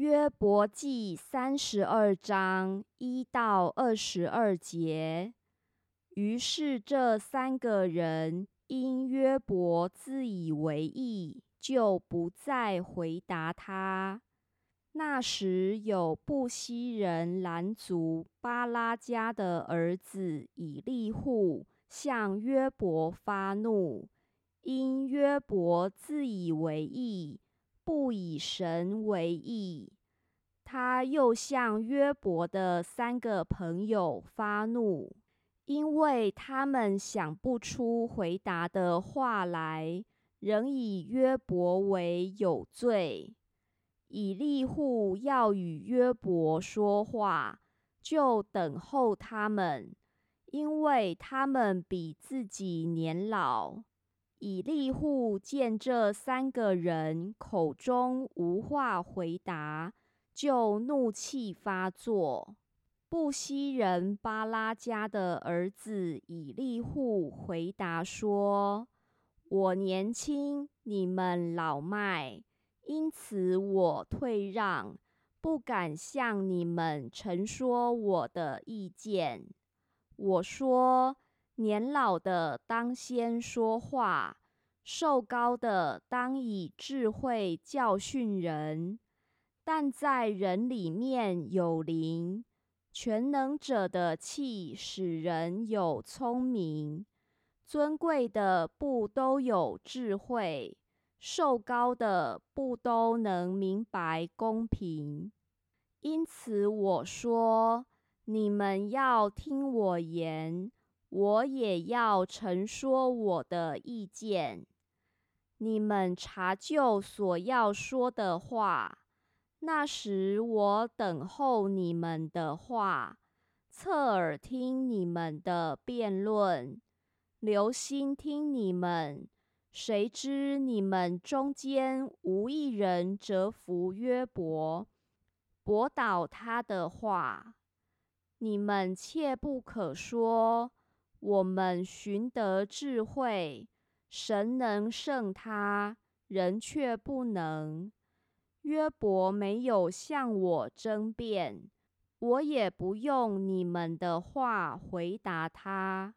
约伯记三十二章一到二十二节。于是这三个人因约伯自以为意，就不再回答他。那时有布西人兰族巴拉加的儿子以利户向约伯发怒，因约伯自以为意。不以神为意，他又向约伯的三个朋友发怒，因为他们想不出回答的话来，仍以约伯为有罪。以利户要与约伯说话，就等候他们，因为他们比自己年老。以利户见这三个人口中无话回答，就怒气发作。布西人巴拉加的儿子以利户回答说：“我年轻，你们老迈，因此我退让，不敢向你们陈说我的意见。我说。”年老的当先说话，瘦高的当以智慧教训人。但在人里面有灵，全能者的气使人有聪明。尊贵的不都有智慧，瘦高的不都能明白公平。因此我说，你们要听我言。我也要陈说我的意见，你们查究所要说的话。那时我等候你们的话，侧耳听你们的辩论，留心听你们。谁知你们中间无一人折服约伯，驳倒他的话。你们切不可说。我们寻得智慧，神能胜他，人却不能。约伯没有向我争辩，我也不用你们的话回答他。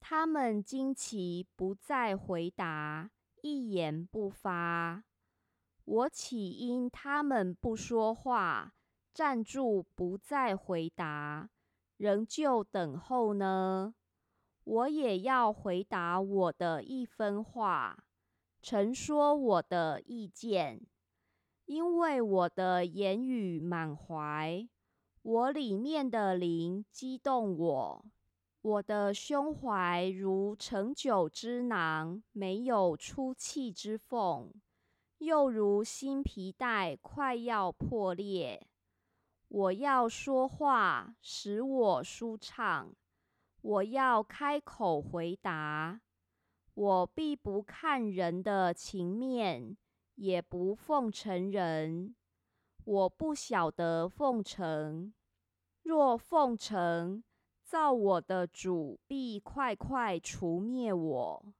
他们惊奇，不再回答，一言不发。我岂因他们不说话，站住不再回答，仍旧等候呢？我也要回答我的一分话，陈说我的意见，因为我的言语满怀，我里面的灵激动我，我的胸怀如盛酒之囊，没有出气之缝，又如新皮带快要破裂。我要说话，使我舒畅。我要开口回答，我必不看人的情面，也不奉承人。我不晓得奉承，若奉承，造我的主必快快除灭我。